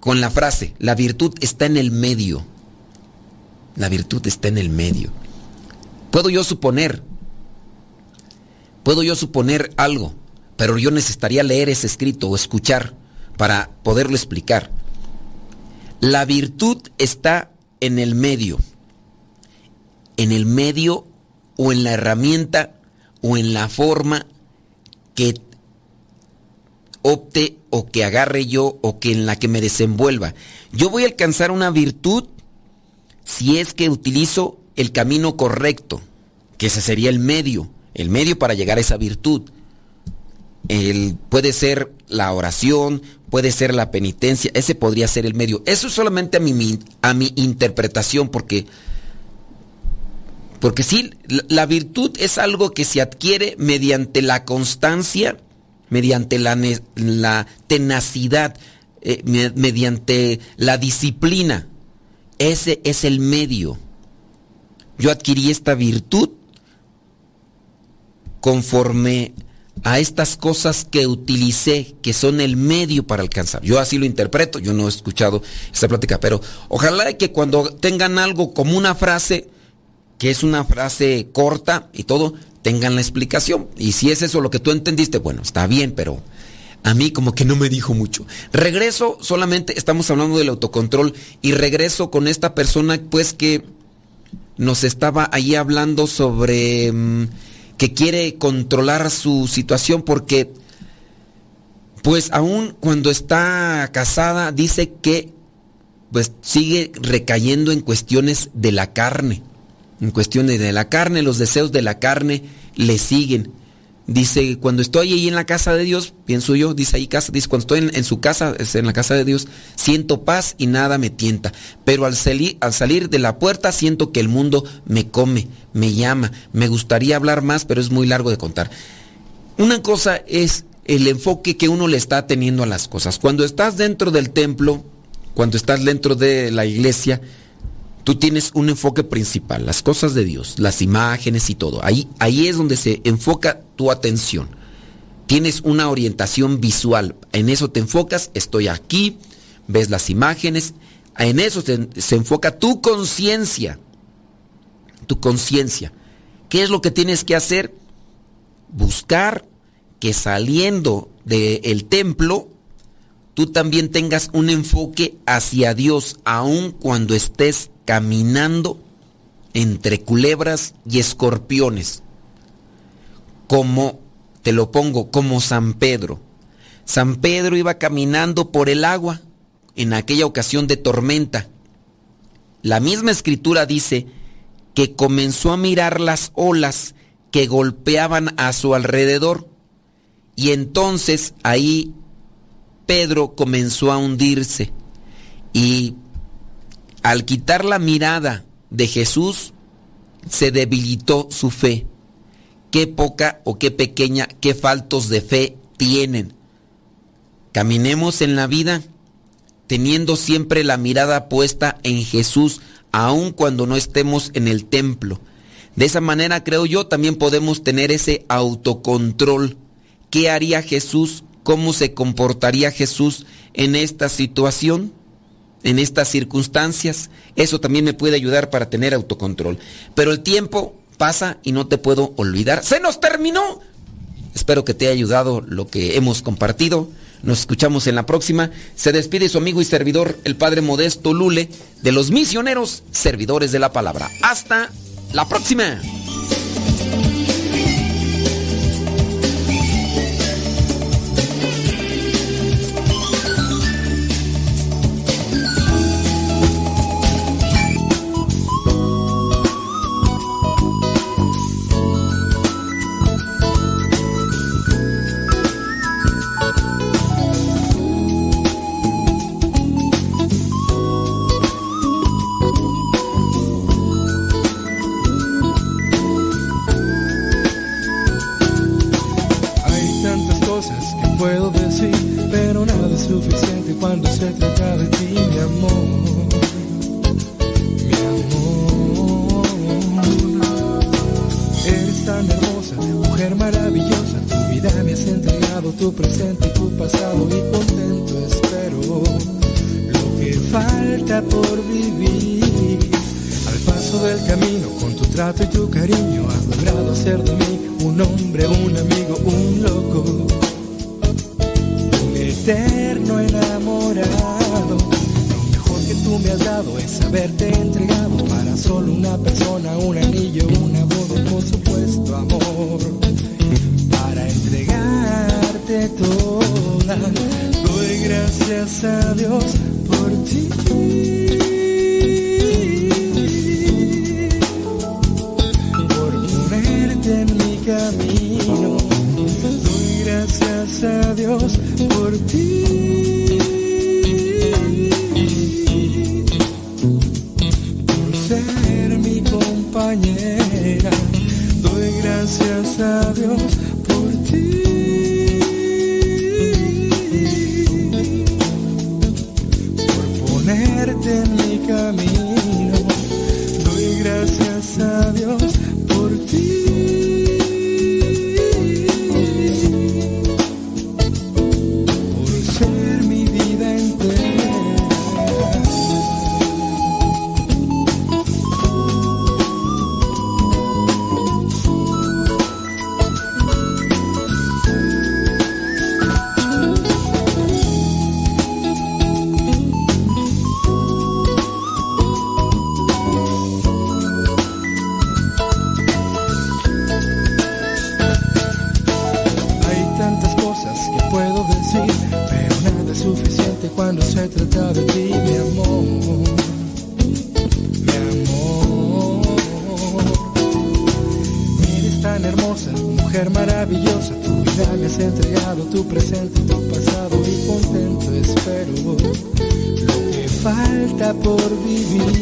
con la frase, la virtud está en el medio. La virtud está en el medio. Puedo yo suponer, puedo yo suponer algo, pero yo necesitaría leer ese escrito o escuchar para poderlo explicar. La virtud está en el medio. En el medio o en la herramienta o en la forma que opte o que agarre yo o que en la que me desenvuelva. Yo voy a alcanzar una virtud si es que utilizo el camino correcto, que ese sería el medio, el medio para llegar a esa virtud. El, puede ser la oración, puede ser la penitencia, ese podría ser el medio. Eso solamente a mi, a mi interpretación, porque, porque sí, la virtud es algo que se adquiere mediante la constancia mediante la, tenacidad, eh, mediante la disciplina. Ese es el medio. Yo adquirí esta virtud conforme a estas cosas que utilicé, que son el medio para alcanzar. Yo así lo interpreto, yo no he escuchado esa plática, pero ojalá que cuando tengan algo como una frase, que es una frase corta y todo, tengan la explicación. Y si es eso lo que tú entendiste, bueno, está bien, pero a mí como que no me dijo mucho. Regreso, solamente estamos hablando del autocontrol y regreso con esta persona pues que nos estaba ahí hablando sobre mm, que quiere controlar su situación porque pues aún cuando está casada dice que pues sigue recayendo en cuestiones de la carne en cuestiones de la carne, los deseos de la carne le siguen. Dice, cuando estoy ahí en la casa de Dios, pienso yo, dice ahí casa, dice, cuando estoy en, su casa, en la casa de Dios, siento paz y nada me tienta. Pero al, al salir de la puerta siento que el mundo me come, me llama. Me gustaría hablar más, pero es muy largo de contar. Una cosa es el enfoque que uno le está teniendo a las cosas. Cuando estás dentro del templo, cuando estás dentro de la iglesia, tú tienes un enfoque principal, las cosas de Dios, las imágenes y todo. Ahí, ahí es donde se enfoca tu atención. Tienes una orientación visual, en eso te enfocas, estoy aquí, ves las imágenes, en eso se, se enfoca tu conciencia, tu conciencia. ¿Qué es lo que tienes que hacer? Buscar que saliendo del templo, tú también tengas un enfoque hacia Dios, aun cuando estés caminando entre culebras y escorpiones, como, te lo pongo, como San Pedro. San Pedro iba caminando por el agua en aquella ocasión de tormenta. La misma escritura dice que comenzó a mirar las olas que golpeaban a su alrededor y entonces ahí Pedro comenzó a hundirse y al quitar la mirada de Jesús, se debilitó su fe. Qué poca o qué pequeña, qué faltos de fe tienen. Caminemos en la vida teniendo siempre la mirada puesta en Jesús, aun cuando no estemos en el templo. De esa manera, creo yo, también podemos tener ese autocontrol. ¿Qué haría Jesús? ¿Cómo se comportaría Jesús en esta situación? En estas circunstancias. Eso también me puede ayudar para tener autocontrol. Pero el tiempo pasa y no te puedo olvidar. ¡Se nos terminó! Espero que te haya ayudado lo que hemos compartido. Nos escuchamos en la próxima. Se despide su amigo y servidor, el Padre Modesto Lule, de los misioneros servidores de la palabra. Hasta la próxima. cuando se trata de ti, mi amor. Mi amor. Eres tan hermosa, mujer maravillosa. Tu vida me has entregado, tu presente, tu pasado. Y contento espero lo que falta por vivir.